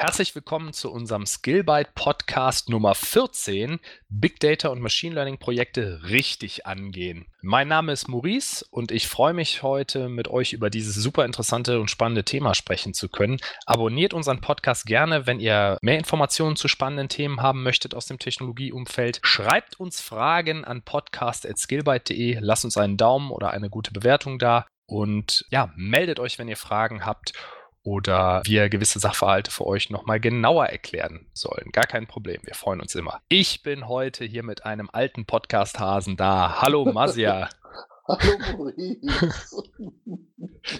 Herzlich willkommen zu unserem Skillbyte Podcast Nummer 14, Big Data und Machine Learning Projekte richtig angehen. Mein Name ist Maurice und ich freue mich heute mit euch über dieses super interessante und spannende Thema sprechen zu können. Abonniert unseren Podcast gerne, wenn ihr mehr Informationen zu spannenden Themen haben möchtet aus dem Technologieumfeld. Schreibt uns Fragen an podcast.skillbyte.de, lasst uns einen Daumen oder eine gute Bewertung da und ja, meldet euch, wenn ihr Fragen habt oder wir gewisse Sachverhalte für euch nochmal genauer erklären sollen. Gar kein Problem, wir freuen uns immer. Ich bin heute hier mit einem alten Podcast-Hasen da. Hallo Masia. Hallo Maurice.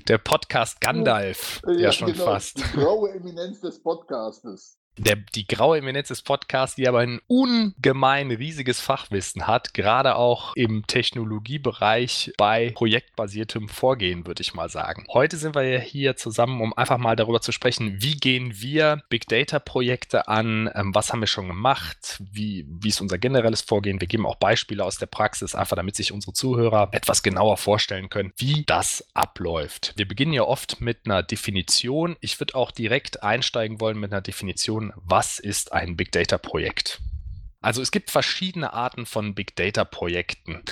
Der Podcast Gandalf, ja, ja schon genau, fast. Die graue Eminenz des Podcastes der, die graue Eminenz des Podcasts, die aber ein ungemein riesiges Fachwissen hat, gerade auch im Technologiebereich bei projektbasiertem Vorgehen, würde ich mal sagen. Heute sind wir hier zusammen, um einfach mal darüber zu sprechen, wie gehen wir Big Data Projekte an, ähm, was haben wir schon gemacht, wie, wie ist unser generelles Vorgehen. Wir geben auch Beispiele aus der Praxis, einfach damit sich unsere Zuhörer etwas genauer vorstellen können, wie das abläuft. Wir beginnen ja oft mit einer Definition. Ich würde auch direkt einsteigen wollen mit einer Definition was ist ein Big Data Projekt? Also es gibt verschiedene Arten von Big Data Projekten.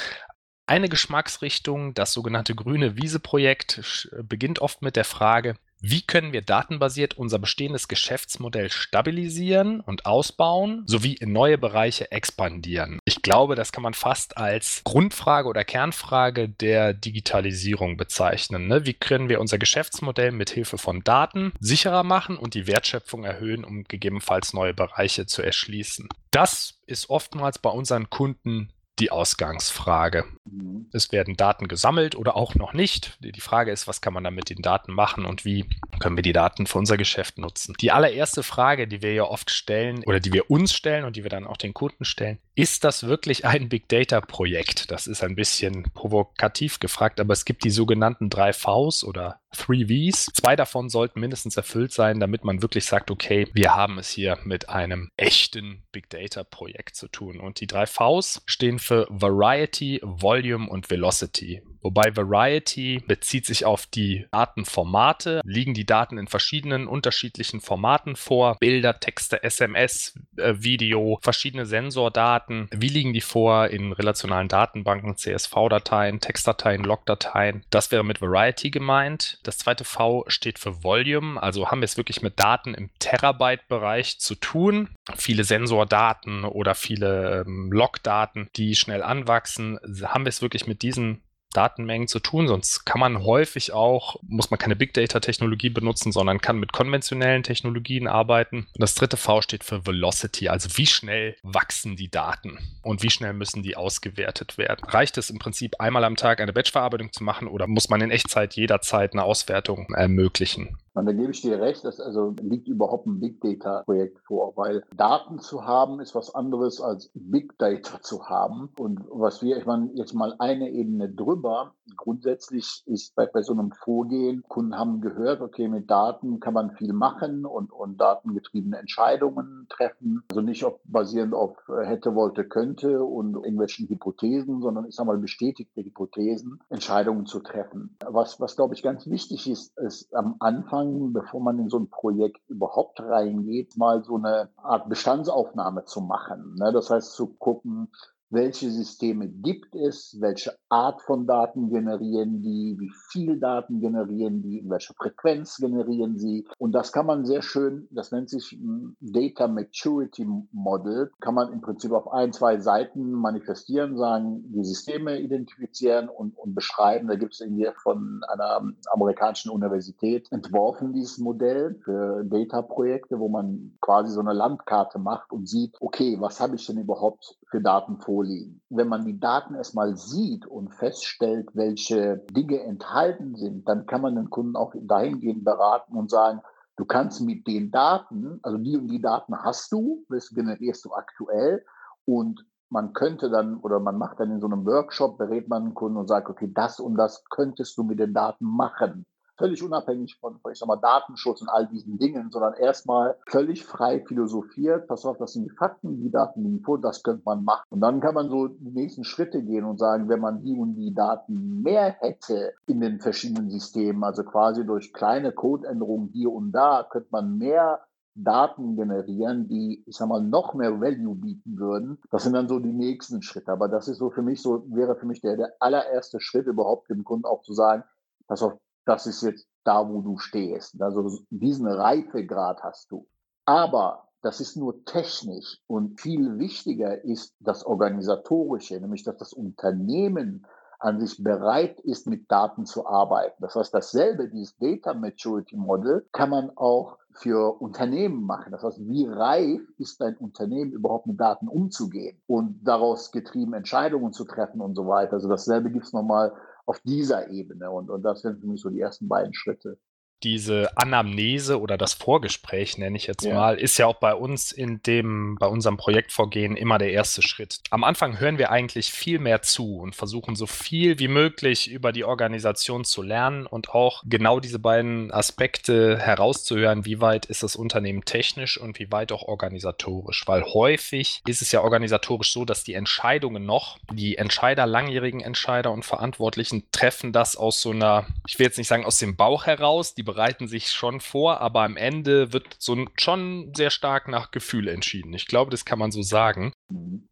Eine Geschmacksrichtung, das sogenannte grüne Wiese-Projekt, beginnt oft mit der Frage, wie können wir datenbasiert unser bestehendes Geschäftsmodell stabilisieren und ausbauen, sowie in neue Bereiche expandieren? Ich glaube, das kann man fast als Grundfrage oder Kernfrage der Digitalisierung bezeichnen. Ne? Wie können wir unser Geschäftsmodell mit Hilfe von Daten sicherer machen und die Wertschöpfung erhöhen, um gegebenenfalls neue Bereiche zu erschließen? Das ist oftmals bei unseren Kunden die Ausgangsfrage. Mhm. Es werden Daten gesammelt oder auch noch nicht. Die Frage ist, was kann man da mit den Daten machen und wie können wir die Daten für unser Geschäft nutzen? Die allererste Frage, die wir ja oft stellen oder die wir uns stellen und die wir dann auch den Kunden stellen, ist das wirklich ein Big Data Projekt? Das ist ein bisschen provokativ gefragt, aber es gibt die sogenannten drei Vs oder Three Vs. Zwei davon sollten mindestens erfüllt sein, damit man wirklich sagt, okay, wir haben es hier mit einem echten Big Data Projekt zu tun. Und die drei Vs stehen für Variety, Volume und Velocity. Wobei Variety bezieht sich auf die Datenformate. Liegen die Daten in verschiedenen unterschiedlichen Formaten vor? Bilder, Texte, SMS, äh, Video, verschiedene Sensordaten. Wie liegen die vor in relationalen Datenbanken, CSV-Dateien, Textdateien, Logdateien? Das wäre mit Variety gemeint. Das zweite V steht für Volume. Also haben wir es wirklich mit Daten im Terabyte-Bereich zu tun. Viele Sensordaten oder viele ähm, Logdaten, die schnell anwachsen. Haben wir es wirklich mit diesen Datenmengen zu tun. Sonst kann man häufig auch, muss man keine Big Data Technologie benutzen, sondern kann mit konventionellen Technologien arbeiten. Und das dritte V steht für Velocity, also wie schnell wachsen die Daten und wie schnell müssen die ausgewertet werden. Reicht es im Prinzip einmal am Tag eine Batchverarbeitung zu machen oder muss man in Echtzeit jederzeit eine Auswertung ermöglichen? Und da gebe ich dir recht, dass also liegt überhaupt ein Big Data Projekt vor, weil Daten zu haben ist was anderes als Big Data zu haben. Und was wir, ich meine, jetzt mal eine Ebene drüber. Grundsätzlich ist bei, bei so einem Vorgehen, Kunden haben gehört, okay, mit Daten kann man viel machen und, und datengetriebene Entscheidungen treffen. Also nicht auf, basierend auf äh, hätte, wollte, könnte und irgendwelchen Hypothesen, sondern ich sage mal bestätigte Hypothesen, Entscheidungen zu treffen. Was, was glaube ich ganz wichtig ist, ist am Anfang Anfang, bevor man in so ein Projekt überhaupt reingeht, mal so eine Art Bestandsaufnahme zu machen. Ne? Das heißt zu gucken, welche Systeme gibt es, welche Art von Daten generieren die, wie viel Daten generieren die, in welcher Frequenz generieren sie. Und das kann man sehr schön, das nennt sich Data Maturity Model, kann man im Prinzip auf ein, zwei Seiten manifestieren, sagen, die Systeme identifizieren und, und beschreiben. Da gibt es irgendwie von einer amerikanischen Universität entworfen, dieses Modell für Data-Projekte, wo man quasi so eine Landkarte macht und sieht, okay, was habe ich denn überhaupt für Daten vor vorliegen. Wenn man die Daten erstmal sieht und feststellt, welche Dinge enthalten sind, dann kann man den Kunden auch dahingehend beraten und sagen, du kannst mit den Daten, also die und die Daten hast du, das generierst du aktuell und man könnte dann oder man macht dann in so einem Workshop, berät man einen Kunden und sagt, okay, das und das könntest du mit den Daten machen völlig unabhängig von, ich sag mal, Datenschutz und all diesen Dingen, sondern erstmal völlig frei philosophiert, pass auf, das sind die Fakten, die Daten liegen vor, das könnte man machen. Und dann kann man so die nächsten Schritte gehen und sagen, wenn man die und die Daten mehr hätte in den verschiedenen Systemen, also quasi durch kleine Codeänderungen hier und da, könnte man mehr Daten generieren, die, ich sag mal, noch mehr Value bieten würden. Das sind dann so die nächsten Schritte. Aber das ist so für mich so, wäre für mich der, der allererste Schritt überhaupt dem Kunden auch zu sagen, pass auf, das ist jetzt da, wo du stehst. Also diesen Reifegrad hast du. Aber das ist nur technisch und viel wichtiger ist das Organisatorische, nämlich dass das Unternehmen an sich bereit ist, mit Daten zu arbeiten. Das heißt, dasselbe, dieses Data Maturity Model, kann man auch für Unternehmen machen. Das heißt, wie reif ist ein Unternehmen überhaupt mit Daten umzugehen und daraus getrieben Entscheidungen zu treffen und so weiter. Also dasselbe gibt es nochmal auf dieser Ebene. Und, und das sind für mich so die ersten beiden Schritte diese Anamnese oder das Vorgespräch, nenne ich jetzt ja. mal, ist ja auch bei uns in dem, bei unserem Projektvorgehen immer der erste Schritt. Am Anfang hören wir eigentlich viel mehr zu und versuchen so viel wie möglich über die Organisation zu lernen und auch genau diese beiden Aspekte herauszuhören, wie weit ist das Unternehmen technisch und wie weit auch organisatorisch. Weil häufig ist es ja organisatorisch so, dass die Entscheidungen noch, die Entscheider, langjährigen Entscheider und Verantwortlichen treffen das aus so einer, ich will jetzt nicht sagen aus dem Bauch heraus, die bereiten sich schon vor, aber am Ende wird so schon sehr stark nach Gefühl entschieden. Ich glaube, das kann man so sagen.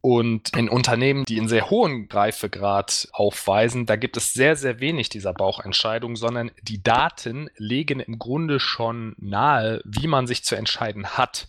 Und in Unternehmen, die einen sehr hohen Reifegrad aufweisen, da gibt es sehr, sehr wenig dieser Bauchentscheidung, sondern die Daten legen im Grunde schon nahe, wie man sich zu entscheiden hat.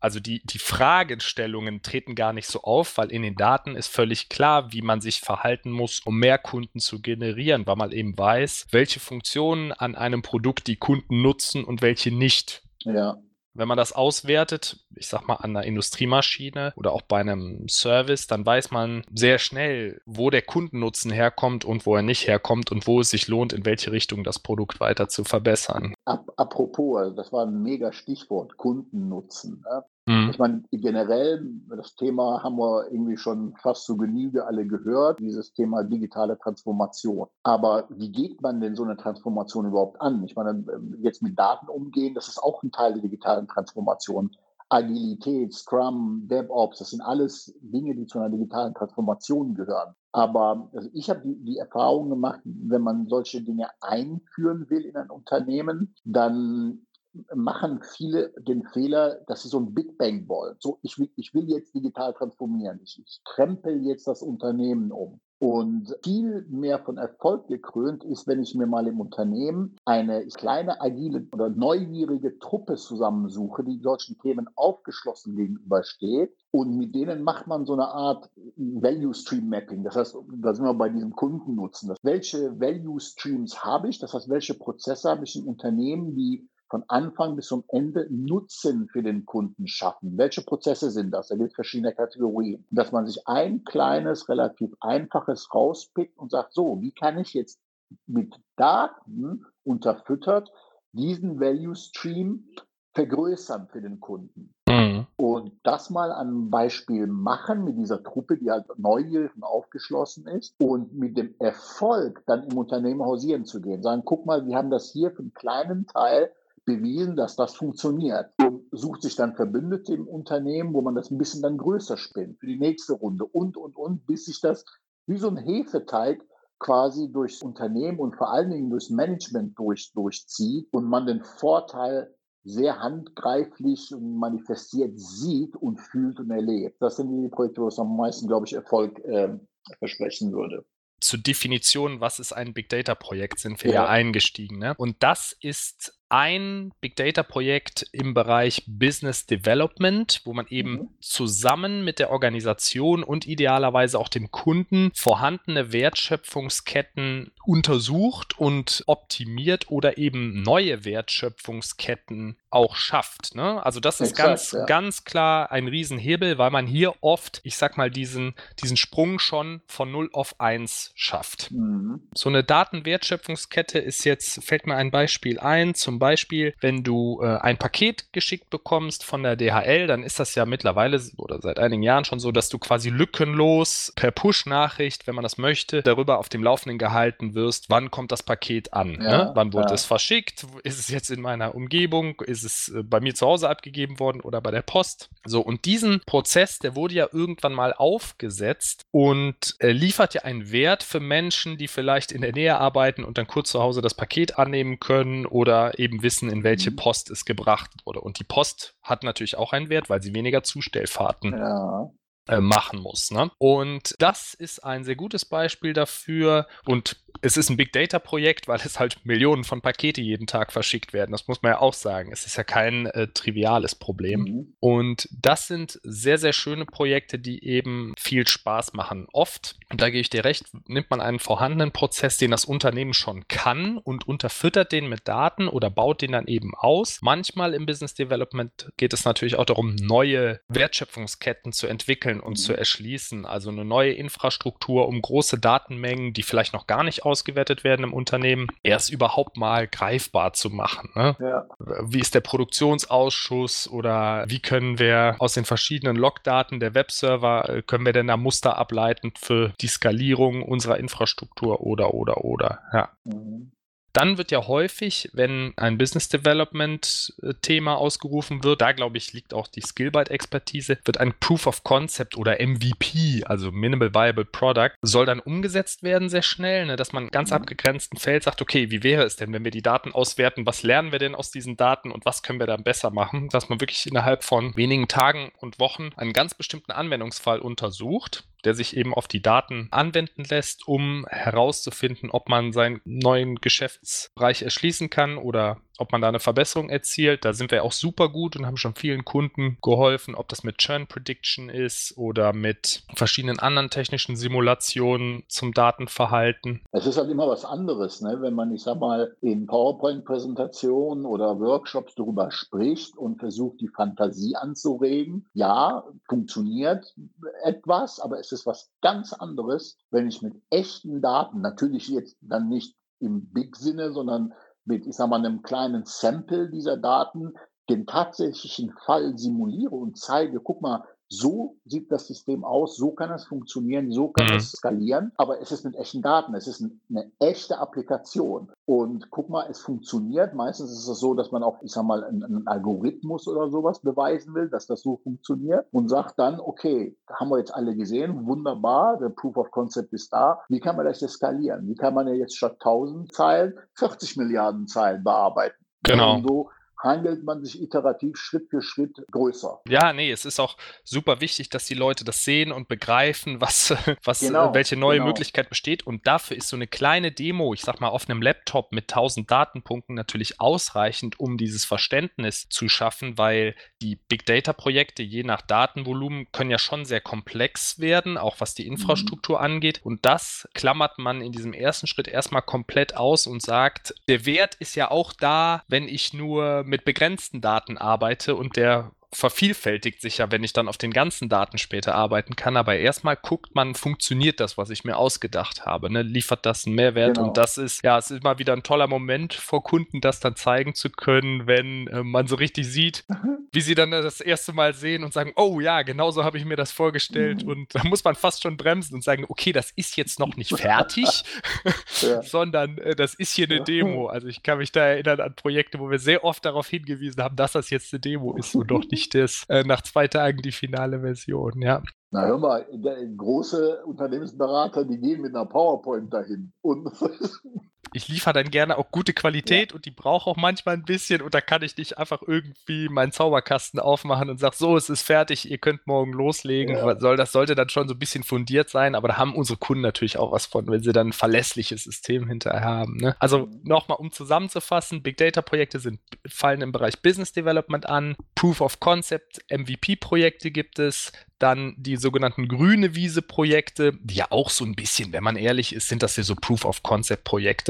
Also die, die Fragestellungen treten gar nicht so auf, weil in den Daten ist völlig klar, wie man sich verhalten muss, um mehr Kunden zu generieren, weil man eben weiß, welche Funktionen an einem Produkt die Kunden nutzen und welche nicht. Ja. Wenn man das auswertet, ich sag mal an einer Industriemaschine oder auch bei einem Service, dann weiß man sehr schnell, wo der Kundennutzen herkommt und wo er nicht herkommt und wo es sich lohnt, in welche Richtung das Produkt weiter zu verbessern. Apropos, also das war ein mega Stichwort, Kundennutzen. Mhm. Ich meine, generell, das Thema haben wir irgendwie schon fast zu Genüge alle gehört, dieses Thema digitale Transformation. Aber wie geht man denn so eine Transformation überhaupt an? Ich meine, jetzt mit Daten umgehen, das ist auch ein Teil der digitalen Transformation. Agilität, Scrum, DevOps, das sind alles Dinge, die zu einer digitalen Transformation gehören. Aber also ich habe die, die Erfahrung gemacht, wenn man solche Dinge einführen will in ein Unternehmen, dann machen viele den Fehler, dass sie so ein Big Bang wollen. So, ich will, ich will jetzt digital transformieren. Ich, ich krempel jetzt das Unternehmen um. Und viel mehr von Erfolg gekrönt ist, wenn ich mir mal im Unternehmen eine kleine, agile oder neugierige Truppe zusammensuche, die solchen Themen aufgeschlossen gegenübersteht. Und mit denen macht man so eine Art Value Stream Mapping. Das heißt, da sind wir bei diesem Kundennutzen. Welche Value Streams habe ich? Das heißt, welche Prozesse habe ich im Unternehmen, die von Anfang bis zum Ende Nutzen für den Kunden schaffen. Welche Prozesse sind das? Da gibt es verschiedene Kategorien. Dass man sich ein kleines, relativ einfaches rauspickt und sagt, so, wie kann ich jetzt mit Daten unterfüttert diesen Value Stream vergrößern für den Kunden. Mhm. Und das mal an einem Beispiel machen mit dieser Truppe, die halt neugierig und aufgeschlossen ist und mit dem Erfolg dann im Unternehmen hausieren zu gehen. Sagen, guck mal, wir haben das hier für einen kleinen Teil bewiesen, dass das funktioniert. Und sucht sich dann Verbündete im Unternehmen, wo man das ein bisschen dann größer spinnt für die nächste Runde und, und, und, bis sich das wie so ein Hefeteig quasi durchs Unternehmen und vor allen Dingen durchs Management durch, durchzieht und man den Vorteil sehr handgreiflich und manifestiert sieht und fühlt und erlebt. Das sind die Projekte, wo es am meisten, glaube ich, Erfolg äh, versprechen würde zur Definition, was ist ein Big Data Projekt, sind wir ja, ja eingestiegen. Ne? Und das ist ein Big Data Projekt im Bereich Business Development, wo man eben mhm. zusammen mit der Organisation und idealerweise auch dem Kunden vorhandene Wertschöpfungsketten untersucht und optimiert oder eben neue Wertschöpfungsketten auch schafft. Ne? Also das ist Exakt, ganz, ja. ganz klar ein Riesenhebel, weil man hier oft, ich sag mal, diesen, diesen Sprung schon von 0 auf 1 schafft. Mhm. So eine Datenwertschöpfungskette ist jetzt, fällt mir ein Beispiel ein, zum Beispiel, wenn du äh, ein Paket geschickt bekommst von der DHL, dann ist das ja mittlerweile oder seit einigen Jahren schon so, dass du quasi lückenlos per Push-Nachricht, wenn man das möchte, darüber auf dem Laufenden gehalten wirst, wann kommt das Paket an, ja, ne? wann wurde ja. es verschickt, ist es jetzt in meiner Umgebung, ist es äh, bei mir zu Hause abgegeben worden oder bei der Post. So, und diesen Prozess, der wurde ja irgendwann mal aufgesetzt und äh, liefert ja einen Wert für Menschen, die vielleicht in der Nähe arbeiten und dann kurz zu Hause das Paket annehmen können oder eben eben wissen, in welche Mhm. Post es gebracht wurde. Und die Post hat natürlich auch einen Wert, weil sie weniger Zustellfahrten Ja. Äh, machen muss. Ne? Und das ist ein sehr gutes Beispiel dafür. Und es ist ein Big Data Projekt, weil es halt Millionen von Pakete jeden Tag verschickt werden. Das muss man ja auch sagen. Es ist ja kein äh, triviales Problem. Mhm. Und das sind sehr, sehr schöne Projekte, die eben viel Spaß machen. Oft, und da gebe ich dir recht, nimmt man einen vorhandenen Prozess, den das Unternehmen schon kann und unterfüttert den mit Daten oder baut den dann eben aus. Manchmal im Business Development geht es natürlich auch darum, neue Wertschöpfungsketten zu entwickeln und Mhm. zu erschließen. Also eine neue Infrastruktur, um große Datenmengen, die vielleicht noch gar nicht ausgewertet werden im Unternehmen, erst überhaupt mal greifbar zu machen. Ne? Ja. wie ist der Produktionsausschuss oder wie können wir aus den verschiedenen Logdaten der Webserver, äh, können wir denn da Muster ableiten für die Skalierung unserer Infrastruktur oder, oder, oder. Ja. Mhm. Dann wird ja häufig, wenn ein Business Development äh, Thema ausgerufen wird, da glaube ich liegt auch die Skillbyte-Expertise, wird ein Proof of Concept oder MVP, also Minimal Viable Product, soll dann umgesetzt werden sehr schnell, ne, dass man ganz Mhm. abgegrenzten Feld sagt, okay, wie wäre es denn, wenn wir die Daten auswerten, was lernen wir denn aus diesen Daten und was können wir dann besser machen, dass man wirklich innerhalb von wenigen Tagen und Wochen einen ganz bestimmten Anwendungsfall untersucht der sich eben auf die Daten anwenden lässt, um herauszufinden, ob man seinen neuen Geschäftsbereich erschließen kann oder ob man da eine Verbesserung erzielt. Da sind wir auch super gut und haben schon vielen Kunden geholfen, ob das mit Churn Prediction ist oder mit verschiedenen anderen technischen Simulationen zum Datenverhalten. Es ist halt immer was anderes, ne? wenn man, ich sag mal, in PowerPoint-Präsentationen oder Workshops darüber spricht und versucht, die Fantasie anzuregen. Ja, funktioniert etwas, aber es ist was ganz anderes, wenn ich mit echten Daten, natürlich jetzt dann nicht im Big-Sinne, sondern mit, ich sag mal, einem kleinen Sample dieser Daten den tatsächlichen Fall simuliere und zeige, guck mal, so sieht das System aus, so kann es funktionieren, so kann Mhm. es skalieren, aber es ist mit echten Daten, es ist ein, eine echte Applikation. Und guck mal, es funktioniert. Meistens ist es so, dass man auch, ich sag mal, einen, einen Algorithmus oder sowas beweisen will, dass das so funktioniert und sagt dann, okay, haben wir jetzt alle gesehen, wunderbar, der Proof of Concept ist da. Wie kann man das jetzt skalieren? Wie kann man ja jetzt statt 1000 Zeilen 40 Milliarden Zeilen bearbeiten? Genau. Und handelt man sich iterativ Schritt für Schritt größer. Ja, nee, es ist auch super wichtig, dass die Leute das sehen und begreifen, was, was Genau, welche neue genau. Möglichkeit besteht. Und dafür ist so eine kleine Demo, ich sag mal, auf einem Laptop mit 1000 Datenpunkten natürlich ausreichend, um dieses Verständnis zu schaffen, weil die Big Data Projekte je nach Datenvolumen können ja schon sehr komplex werden, auch was die Infrastruktur angeht. Und das klammert man in diesem ersten Schritt erstmal komplett aus und sagt, der Wert ist ja auch da, wenn ich nur mit begrenzten Daten arbeite und der vervielfältigt sich ja, wenn ich dann auf den ganzen Daten später arbeiten kann. Aber erstmal guckt man, funktioniert das, was ich mir ausgedacht habe? Ne? Liefert das einen Mehrwert? Genau. Und das ist, ja, es ist immer wieder ein toller Moment vor Kunden, das dann zeigen zu können, wenn äh, man so richtig sieht, wie sie dann das erste Mal sehen und sagen, oh ja, genauso habe ich mir das vorgestellt. Mhm. Und da muss man fast schon bremsen und sagen, okay, das ist jetzt noch nicht fertig, Ja. sondern äh, das ist hier eine Ja. Demo. Also ich kann mich da erinnern an Projekte, wo wir sehr oft darauf hingewiesen haben, dass das jetzt eine Demo ist und doch nicht das äh, nach zwei Tagen die finale Version, ja. Na hör mal, der, große Unternehmensberater, die gehen mit einer PowerPoint dahin. Und Ich liefere dann gerne auch gute Qualität und die braucht auch manchmal ein bisschen und da kann ich nicht einfach irgendwie meinen Zauberkasten aufmachen und sage, so, es ist fertig, ihr könnt morgen loslegen. Ja. Soll, das sollte dann schon so ein bisschen fundiert sein, aber da haben unsere Kunden natürlich auch was von, wenn sie dann ein verlässliches System hinterher haben. Ne? Also Mhm. nochmal, um zusammenzufassen, Big Data Projekte sind, fallen im Bereich Business Development an, Proof of Concept, MVP-Projekte gibt es, dann die sogenannten grüne Wiese-Projekte, die ja auch so ein bisschen, wenn man ehrlich ist, sind das ja so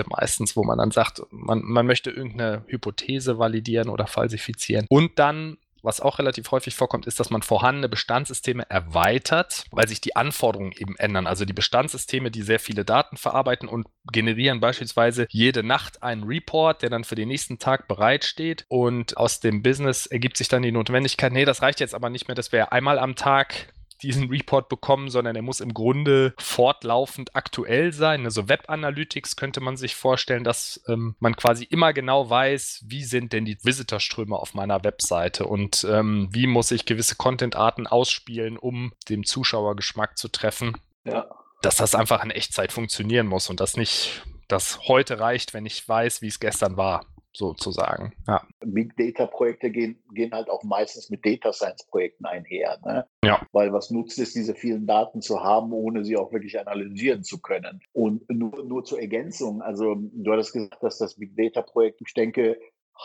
Proof-of-Concept-Projekte meistens, wo man dann sagt, man, man möchte irgendeine Hypothese validieren oder falsifizieren. Und dann was auch relativ häufig vorkommt, ist, dass man vorhandene Bestandssysteme erweitert, weil sich die Anforderungen eben ändern. Also die Bestandssysteme, die sehr viele Daten verarbeiten und generieren beispielsweise jede Nacht einen Report, der dann für den nächsten Tag bereitsteht. Und aus dem Business ergibt sich dann die Notwendigkeit, nee, das reicht jetzt aber nicht mehr, dass wir einmal am Tag diesen Report bekommen, sondern er muss im Grunde fortlaufend aktuell sein. Also Web Analytics könnte man sich vorstellen, dass ähm, man quasi immer genau weiß, wie sind denn die Visitorströme auf meiner Webseite und ähm, wie muss ich gewisse Content-Arten ausspielen, um dem Zuschauergeschmack zu treffen. ja. Dass das einfach in Echtzeit funktionieren muss und das nicht, das heute reicht, wenn ich weiß, wie es gestern war. Sozusagen. Ja. Big Data Projekte gehen, gehen halt auch meistens mit Data Science Projekten einher. Ne? Ja. Weil was nutzt es, diese vielen Daten zu haben, ohne sie auch wirklich analysieren zu können? Und nur, nur zur Ergänzung, also du hattest gesagt, dass das Big Data Projekt, ich denke,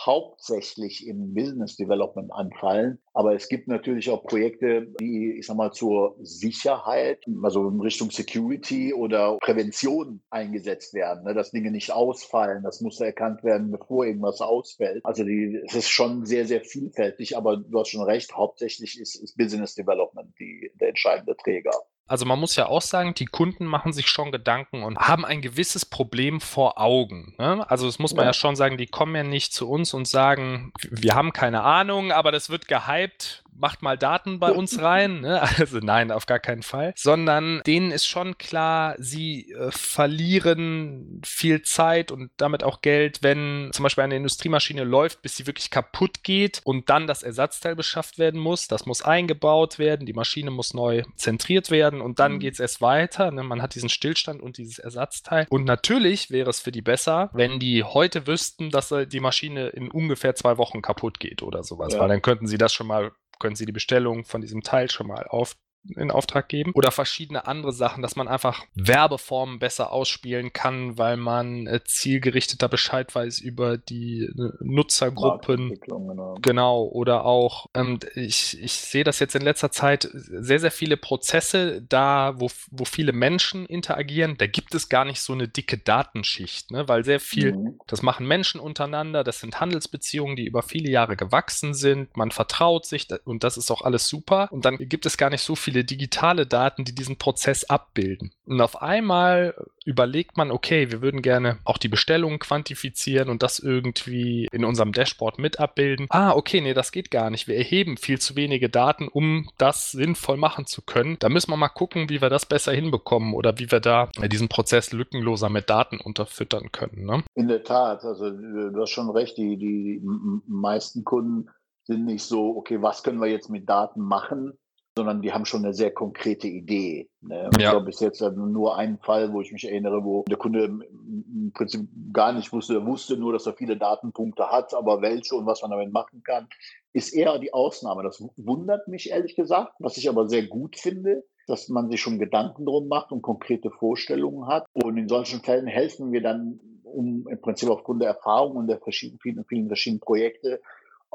hauptsächlich im Business Development anfallen. Aber es gibt natürlich auch Projekte, die, ich sag mal, zur Sicherheit, also in Richtung Security oder Prävention eingesetzt werden, ne, dass Dinge nicht ausfallen. Das muss erkannt werden, bevor irgendwas ausfällt. Also die, es ist schon sehr, sehr vielfältig, aber du hast schon recht, hauptsächlich ist, ist Business Development die, der entscheidende Träger. Also man muss ja auch sagen, die Kunden machen sich schon Gedanken und haben ein gewisses Problem vor Augen. Ne? Also das muss man ja. ja. schon sagen, die kommen ja nicht zu uns und sagen, wir haben keine Ahnung, aber das wird gehypt macht mal Daten bei uns rein. Ne? Also nein, auf gar keinen Fall. Sondern denen ist schon klar, sie äh, verlieren viel Zeit und damit auch Geld, wenn zum Beispiel eine Industriemaschine läuft, bis sie wirklich kaputt geht und dann das Ersatzteil beschafft werden muss. Das muss eingebaut werden, die Maschine muss neu zentriert werden und dann mhm. geht es erst weiter. Ne? Man hat diesen Stillstand und dieses Ersatzteil. Und natürlich wäre es für die besser, wenn die heute wüssten, dass äh, die Maschine in ungefähr zwei Wochen kaputt geht oder sowas, ja. weil dann könnten sie das schon mal können Sie die Bestellung von diesem Teil schon mal auf in Auftrag geben. Oder verschiedene andere Sachen, dass man einfach Werbeformen besser ausspielen kann, weil man äh, zielgerichteter Bescheid weiß über die äh, Nutzergruppen. Genau. genau. Oder auch, ähm, ich, ich sehe das jetzt in letzter Zeit, sehr, sehr viele Prozesse da, wo, wo viele Menschen interagieren. Da gibt es gar nicht so eine dicke Datenschicht, ne? weil sehr viel, mhm. das machen Menschen untereinander, das sind Handelsbeziehungen, die über viele Jahre gewachsen sind. Man vertraut sich und das ist auch alles super. Und dann gibt es gar nicht so viele viele digitale Daten, die diesen Prozess abbilden. Und auf einmal überlegt man, okay, wir würden gerne auch die Bestellungen quantifizieren und das irgendwie in unserem Dashboard mit abbilden. Ah, okay, nee, das geht gar nicht. Wir erheben viel zu wenige Daten, um das sinnvoll machen zu können. Da müssen wir mal gucken, wie wir das besser hinbekommen oder wie wir da diesen Prozess lückenloser mit Daten unterfüttern können. Ne? In der Tat, also du hast schon recht, die, die meisten Kunden sind nicht so, okay, was können wir jetzt mit Daten machen, sondern die haben schon eine sehr konkrete Idee. Ne? Ja. Ich glaube, bis jetzt nur einen Fall, wo ich mich erinnere, wo der Kunde im Prinzip gar nicht wusste, er wusste nur, dass er viele Datenpunkte hat, aber welche und was man damit machen kann, ist eher die Ausnahme. Das wundert mich ehrlich gesagt, was ich aber sehr gut finde, dass man sich schon Gedanken drum macht und konkrete Vorstellungen hat. Und in solchen Fällen helfen wir dann, um im Prinzip aufgrund der Erfahrung und der verschiedenen, vielen, vielen verschiedenen Projekte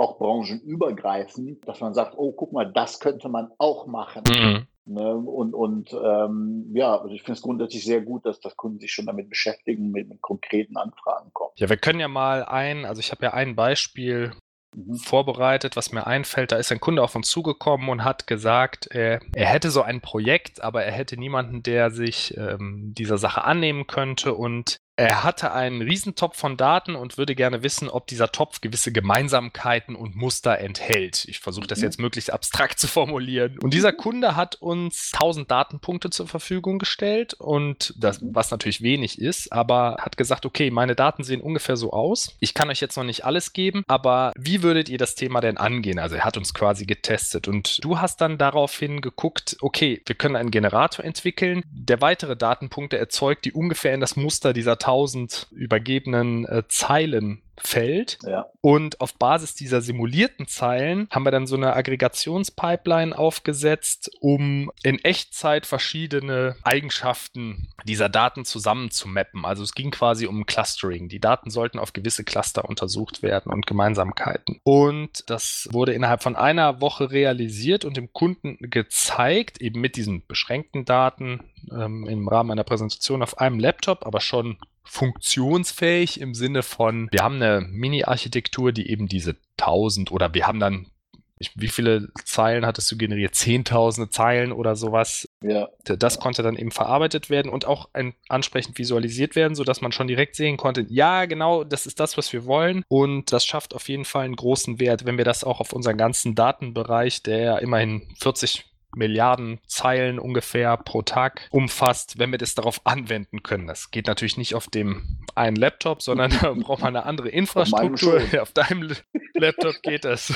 auch branchenübergreifend, dass man sagt, oh, guck mal, das könnte man auch machen. Mhm. Ne? Und, und ähm, ja, also ich finde es grundsätzlich sehr gut, dass das Kunden sich schon damit beschäftigen, mit, mit konkreten Anfragen kommen. Ja, wir können ja mal ein, also ich habe ja ein Beispiel mhm. vorbereitet, was mir einfällt. Da ist ein Kunde auf uns zugekommen und hat gesagt, er, er hätte so ein Projekt, aber er hätte niemanden, der sich ähm, dieser Sache annehmen könnte und er hatte einen Riesentopf von Daten und würde gerne wissen, ob dieser Topf gewisse Gemeinsamkeiten und Muster enthält. Ich versuche das mhm. jetzt möglichst abstrakt zu formulieren. Und dieser Kunde hat uns 1000 Datenpunkte zur Verfügung gestellt und das, mhm. was natürlich wenig ist, aber hat gesagt, okay, meine Daten sehen ungefähr so aus. Ich kann euch jetzt noch nicht alles geben, aber wie würdet ihr das Thema denn angehen? Also er hat uns quasi getestet und du hast dann daraufhin geguckt, okay, wir können einen Generator entwickeln, der weitere Datenpunkte erzeugt, die ungefähr in das Muster dieser 1000 übergebenen äh, Zeilen fällt. Ja. Und auf Basis dieser simulierten Zeilen haben wir dann so eine Aggregationspipeline aufgesetzt, um in Echtzeit verschiedene Eigenschaften dieser Daten zusammenzumappen. Also es ging quasi um Clustering. Die Daten sollten auf gewisse Cluster untersucht werden und Gemeinsamkeiten. Und das wurde innerhalb von einer Woche realisiert und dem Kunden gezeigt, eben mit diesen beschränkten Daten ähm, im Rahmen einer Präsentation auf einem Laptop, aber schon funktionsfähig im Sinne von, wir haben eine Mini-Architektur, die eben diese 1000 oder wir haben dann, wie viele Zeilen hattest du generiert? Zehntausende Zeilen oder sowas. Ja. Das konnte dann eben verarbeitet werden und auch ansprechend visualisiert werden, sodass man schon direkt sehen konnte, ja, genau, das ist das, was wir wollen. Und das schafft auf jeden Fall einen großen Wert, wenn wir das auch auf unseren ganzen Datenbereich, der ja immerhin 40 Milliarden Zeilen ungefähr pro Tag umfasst, wenn wir das darauf anwenden können. Das geht natürlich nicht auf dem einen Laptop, sondern da braucht man eine andere Infrastruktur. Auf, auf deinem Laptop geht das.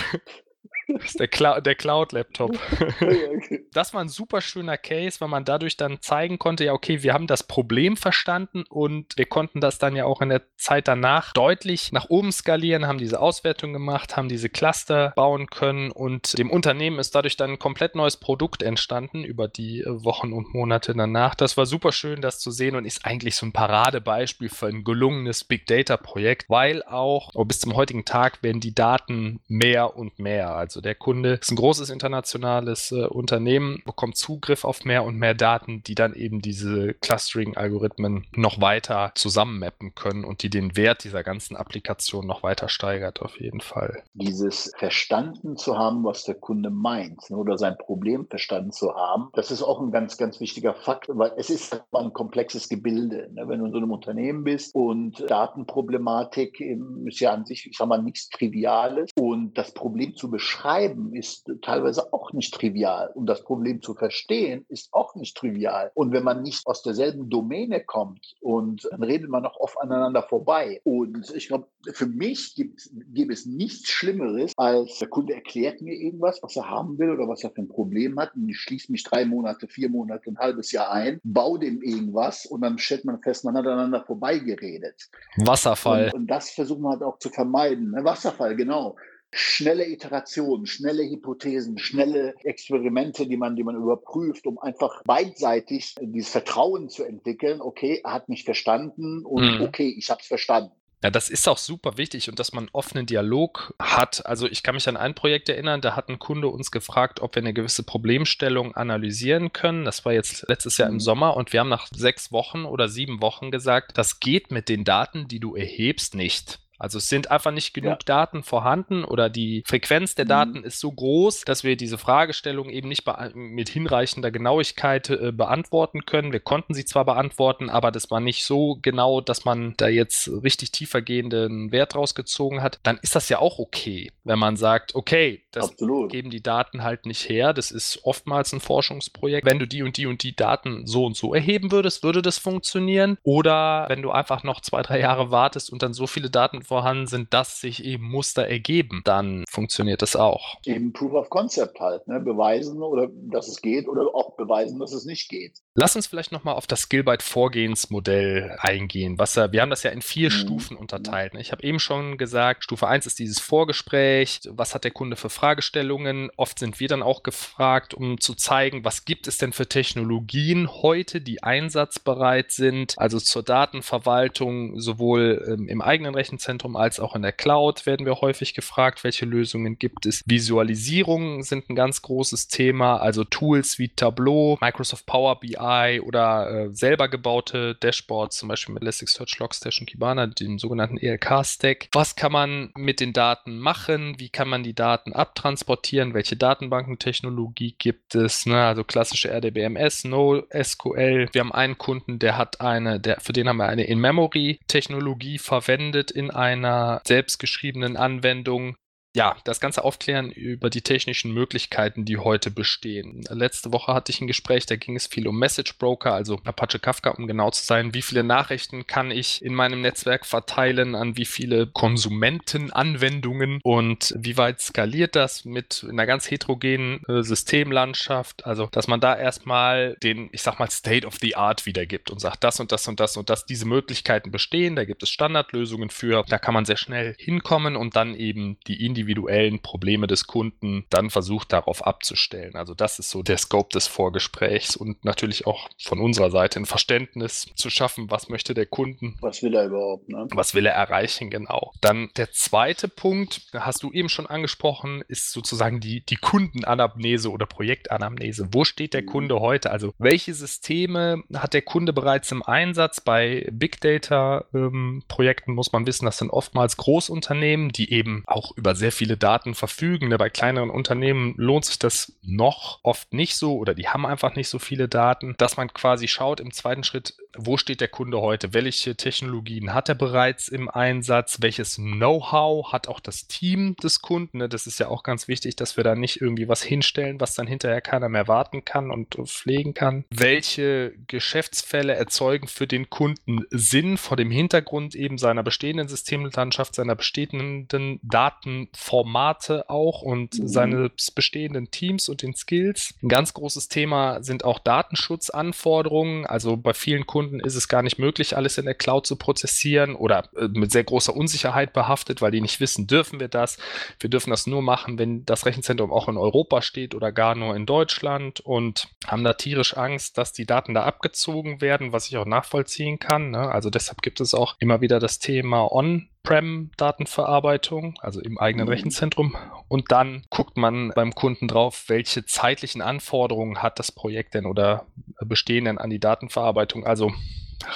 Das ist der, Clou der Cloud-Laptop. das war ein super schöner Case, weil man dadurch dann zeigen konnte, ja, okay, wir haben das Problem verstanden und wir konnten das dann ja auch in der Zeit danach deutlich nach oben skalieren, haben diese Auswertung gemacht, haben diese Cluster bauen können und dem Unternehmen ist dadurch dann ein komplett neues Produkt entstanden über die äh, Wochen und Monate danach. Das war super schön, das zu sehen und ist eigentlich so ein Paradebeispiel für ein gelungenes Big Data Projekt, weil auch oh, bis zum heutigen Tag werden die Daten mehr und mehr. Also der Kunde ist ein großes internationales äh, Unternehmen, bekommt Zugriff auf mehr und mehr Daten, die dann eben diese Clustering-Algorithmen noch weiter zusammenmappen können und die den Wert dieser ganzen Applikation noch weiter steigert, auf jeden Fall. Dieses verstanden zu haben, was der Kunde meint ne, oder sein Problem verstanden zu haben, das ist auch ein ganz, ganz wichtiger Fakt, weil es ist ein komplexes Gebilde. Ne? Wenn du in so einem Unternehmen bist und Datenproblematik ist ja an sich, ich sag mal, nichts Triviales und das Problem zu beschreiben ist teilweise auch nicht trivial und das Problem zu verstehen ist auch nicht trivial. Und wenn man nicht aus derselben Domäne kommt und dann redet man noch oft aneinander vorbei. Und ich glaube, für mich gibt, gibt es nichts Schlimmeres, als der Kunde erklärt mir irgendwas, was er haben will oder was er für ein Problem hat und ich schließe mich drei Monate, vier Monate, ein halbes Jahr ein, baue dem irgendwas und dann stellt man fest, man hat aneinander vorbeigeredet. Wasserfall. Und, und das versuchen wir halt auch zu vermeiden. Ne? Wasserfall, genau schnelle Iterationen, schnelle Hypothesen, schnelle Experimente, die man, die man überprüft, um einfach beidseitig dieses Vertrauen zu entwickeln. Okay, er hat mich verstanden und mhm. okay, ich habe es verstanden. Ja, das ist auch super wichtig und dass man offenen Dialog hat. Also ich kann mich an ein Projekt erinnern, da hat ein Kunde uns gefragt, ob wir eine gewisse Problemstellung analysieren können. Das war jetzt letztes Jahr im mhm. Sommer und wir haben nach sechs Wochen oder sieben Wochen gesagt, das geht mit den Daten, die du erhebst, nicht. Also es sind einfach nicht genug ja. Daten vorhanden oder die Frequenz der mhm. Daten mhm. ist so groß, dass wir diese Fragestellung eben nicht mit hinreichender Genauigkeit äh, beantworten können. Wir konnten sie zwar beantworten, aber das war nicht so genau, dass man da jetzt richtig tiefergehenden Wert rausgezogen hat. Dann ist das ja auch okay, wenn man sagt, okay, das Absolut. geben die Daten halt nicht her. Das ist oftmals ein Forschungsprojekt. Wenn du die und die und die Daten so und so erheben würdest, würde das funktionieren. Oder wenn du einfach noch zwei, drei Jahre wartest und dann so viele Daten vorhanden sind, dass sich eben Muster ergeben, dann funktioniert das auch. Eben Proof of Concept halt, ne? beweisen oder dass es geht oder auch beweisen, dass es nicht geht. Lass uns vielleicht nochmal auf das Skillbyte-Vorgehensmodell eingehen. Was, wir haben das ja in vier mhm. Stufen unterteilt. Ne? Ich habe eben schon gesagt, Stufe 1 ist dieses Vorgespräch. Was hat der Kunde für Fragestellungen? Oft sind wir dann auch gefragt, um zu zeigen, was gibt es denn für Technologien heute, die einsatzbereit sind, also zur Datenverwaltung, sowohl ähm, im eigenen Rechenzentrum Rechenzentrum als auch in der Cloud werden wir häufig gefragt, welche Lösungen gibt es. Visualisierungen sind ein ganz großes Thema, also Tools wie Tableau, Microsoft Power BI oder äh, selber gebaute Dashboards, zum Beispiel mit Elasticsearch, Logstash und Kibana, dem sogenannten ELK-Stack. Was kann man mit den Daten machen? Wie kann man die Daten abtransportieren? Welche Datenbankentechnologie gibt es? Ne? Also klassische RDBMS, NoSQL. Wir haben einen Kunden, der hat eine, der, für den haben wir eine In-Memory-Technologie verwendet in einer selbstgeschriebenen Anwendung ja, das Ganze aufklären über die technischen Möglichkeiten, die heute bestehen. Letzte Woche hatte ich ein Gespräch, da ging es viel um Message Broker, also Apache Kafka, um genau zu sein. Wie viele Nachrichten kann ich in meinem Netzwerk verteilen, an wie viele Konsumentenanwendungen und wie weit skaliert das mit einer ganz heterogenen äh, Systemlandschaft? Also, dass man da erstmal den, ich sag mal, State of the Art wiedergibt und sagt, das und das und das und das, diese Möglichkeiten bestehen, da gibt es Standardlösungen für, da kann man sehr schnell hinkommen und dann eben die individuellen individuellen Probleme des Kunden dann versucht darauf abzustellen. Also das ist so der Scope des Vorgesprächs und natürlich auch von unserer Seite ein Verständnis zu schaffen, was möchte der Kunden. Was will er überhaupt? Ne? Was will er erreichen, genau. Dann der zweite Punkt, hast du eben schon angesprochen, ist sozusagen die, die Kundenanamnese oder Projektanamnese. Wo steht der mhm. Kunde heute? Also welche Systeme hat der Kunde bereits im Einsatz? Bei Big Data ähm, Projekten muss man wissen, das sind oftmals Großunternehmen, die eben auch über sehr viele Daten verfügen. Ne, bei kleineren Unternehmen lohnt sich das noch oft nicht so oder die haben einfach nicht so viele Daten, dass man quasi schaut im zweiten Schritt, wo steht der Kunde heute? Welche Technologien hat er bereits im Einsatz? Welches Know-how hat auch das Team des Kunden? Ne, das ist ja auch ganz wichtig, dass wir da nicht irgendwie was hinstellen, was dann hinterher keiner mehr warten kann und pflegen kann. Welche Geschäftsfälle erzeugen für den Kunden Sinn vor dem Hintergrund eben seiner bestehenden Systemlandschaft, seiner bestehenden Daten Formate auch und mhm. seine bestehenden Teams und den Skills. Ein ganz großes Thema sind auch Datenschutzanforderungen. Also bei vielen Kunden ist es gar nicht möglich, alles in der Cloud zu prozessieren oder äh, mit sehr großer Unsicherheit behaftet, weil die nicht wissen, dürfen wir das. Wir dürfen das nur machen, wenn das Rechenzentrum auch in Europa steht oder gar nur in Deutschland und haben da tierisch Angst, dass die Daten da abgezogen werden, was ich auch nachvollziehen kann. Ne? Also deshalb gibt es auch immer wieder das Thema On On-Prem-Datenverarbeitung, also im eigenen mhm. Rechenzentrum. Und dann guckt man beim Kunden drauf, welche zeitlichen Anforderungen hat das Projekt denn oder bestehen denn an die Datenverarbeitung. Also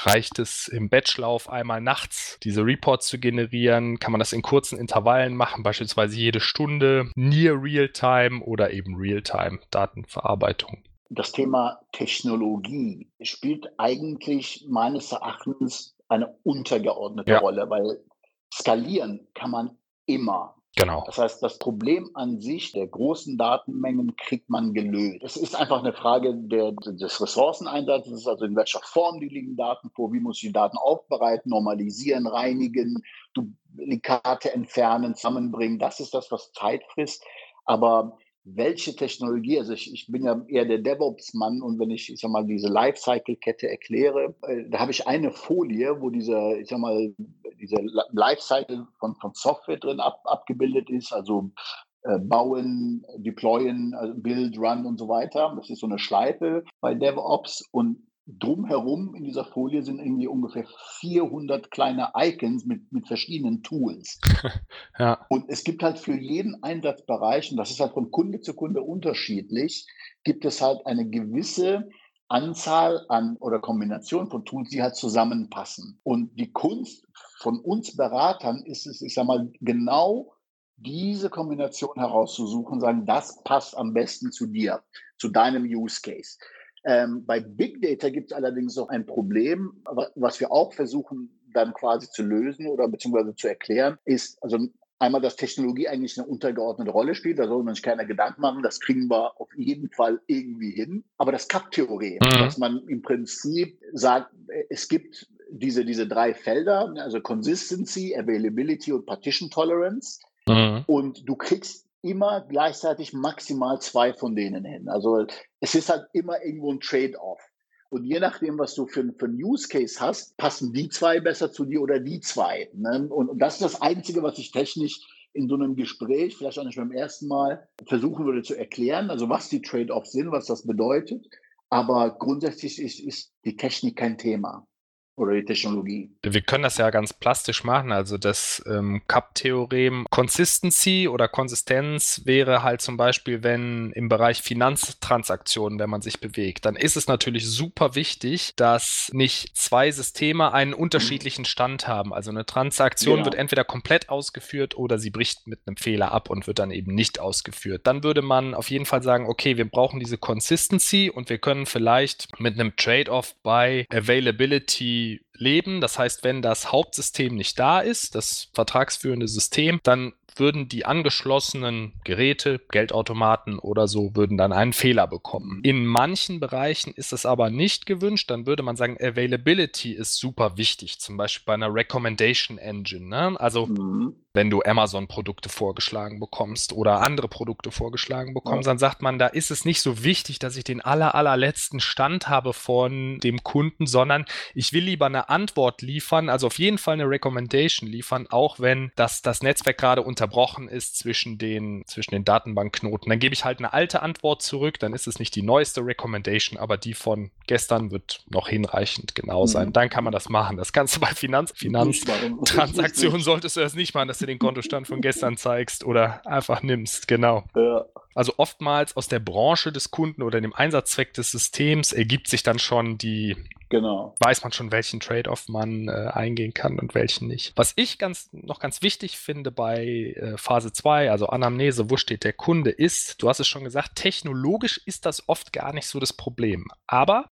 reicht es im Batchlauf einmal nachts diese Reports zu generieren? Kann man das in kurzen Intervallen machen, beispielsweise jede Stunde, Near Real-Time oder eben Real-Time Datenverarbeitung? Das Thema Technologie spielt eigentlich meines Erachtens eine untergeordnete ja. Rolle, weil skalieren kann man immer. Genau. Das heißt, das Problem an sich der großen Datenmengen kriegt man gelöst. Es ist einfach eine Frage der, des Ressourceneinsatzes, also in welcher Form die liegen Daten vor, wie muss ich die Daten aufbereiten, normalisieren, reinigen, Duplikate entfernen, zusammenbringen. Das ist das, was Zeit frisst. Aber welche Technologie, also ich, ich bin ja eher der DevOps-Mann und wenn ich, ich sag mal, diese Lifecycle-Kette erkläre, äh, da habe ich eine Folie, wo diese, ich sag mal, diese Lifecycle von, von Software drin ab, abgebildet ist, also äh, bauen, deployen, also build, run und so weiter. Das ist so eine Schleife bei DevOps und drumherum in dieser Folie sind irgendwie ungefähr 400 kleine Icons mit, mit verschiedenen Tools. ja. Und es gibt halt für jeden Einsatzbereich, und das ist halt von Kunde zu Kunde unterschiedlich, gibt es halt eine gewisse Anzahl an oder Kombination von Tools, die halt zusammenpassen. Und die Kunst von uns Beratern ist es, ich sag mal, genau diese Kombination herauszusuchen, sagen, das passt am besten zu dir, zu deinem Use Case. Ähm, bei Big Data gibt es allerdings noch ein Problem, was wir auch versuchen dann quasi zu lösen oder beziehungsweise zu erklären, ist also einmal, dass Technologie eigentlich eine untergeordnete Rolle spielt. Da soll man sich keine Gedanken machen. Das kriegen wir auf jeden Fall irgendwie hin. Aber das Cup-Theorem, mhm. dass man im Prinzip sagt, es gibt diese, diese drei Felder, also Consistency, Availability und Partition Tolerance. Mhm. Und du kriegst immer gleichzeitig maximal zwei von denen hin. Also es ist halt immer irgendwo ein Trade-off. Und je nachdem, was du für, für einen Use Case hast, passen die zwei besser zu dir oder die zwei. Ne? Und, und das ist das Einzige, was ich technisch in so einem Gespräch, vielleicht auch nicht beim ersten Mal, versuchen würde zu erklären, also was die Trade-offs sind, was das bedeutet. Aber grundsätzlich ist, ist die Technik kein Thema oder die Technologie. Wir können das ja ganz plastisch machen. Also das ähm, Cup-Theorem Consistency oder Konsistenz wäre halt zum Beispiel, wenn im Bereich Finanztransaktionen, wenn man sich bewegt, dann ist es natürlich super wichtig, dass nicht zwei Systeme einen unterschiedlichen Stand haben. Also eine Transaktion genau. wird entweder komplett ausgeführt oder sie bricht mit einem Fehler ab und wird dann eben nicht ausgeführt. Dann würde man auf jeden Fall sagen, okay, wir brauchen diese Consistency und wir können vielleicht mit einem Trade-off bei Availability leben. Das heißt, wenn das Hauptsystem nicht da ist, das vertragsführende System, dann würden die angeschlossenen Geräte, Geldautomaten oder so, würden dann einen Fehler bekommen. In manchen Bereichen ist es aber nicht gewünscht. Dann würde man sagen, Availability ist super wichtig. Zum Beispiel bei einer Recommendation Engine. Ne? Also mhm. wenn du Amazon-Produkte vorgeschlagen bekommst oder andere Produkte vorgeschlagen bekommst, ja. dann sagt man, da ist es nicht so wichtig, dass ich den aller, allerletzten Stand habe von dem Kunden, sondern ich will lieber eine Antwort liefern, also auf jeden Fall eine Recommendation liefern, auch wenn das, das Netzwerk gerade unter unterbrochen ist zwischen den, zwischen den Datenbankknoten. Dann gebe ich halt eine alte Antwort zurück, dann ist es nicht die neueste Recommendation, aber die von gestern wird noch hinreichend genau sein. Mhm. Dann kann man das machen. Das kannst du bei Finanz Finanztransaktionen solltest du das nicht machen, dass du den Kontostand von gestern zeigst oder einfach nimmst. Genau. Ja. Also oftmals aus der Branche des Kunden oder dem Einsatzzweck des Systems ergibt sich dann schon die Genau. Weiß man schon, welchen Trade-off man äh, eingehen kann und welchen nicht. Was ich ganz, noch ganz wichtig finde bei äh, Phase 2, also Anamnese, wo steht der Kunde, ist, du hast es schon gesagt, technologisch ist das oft gar nicht so das Problem. Aber.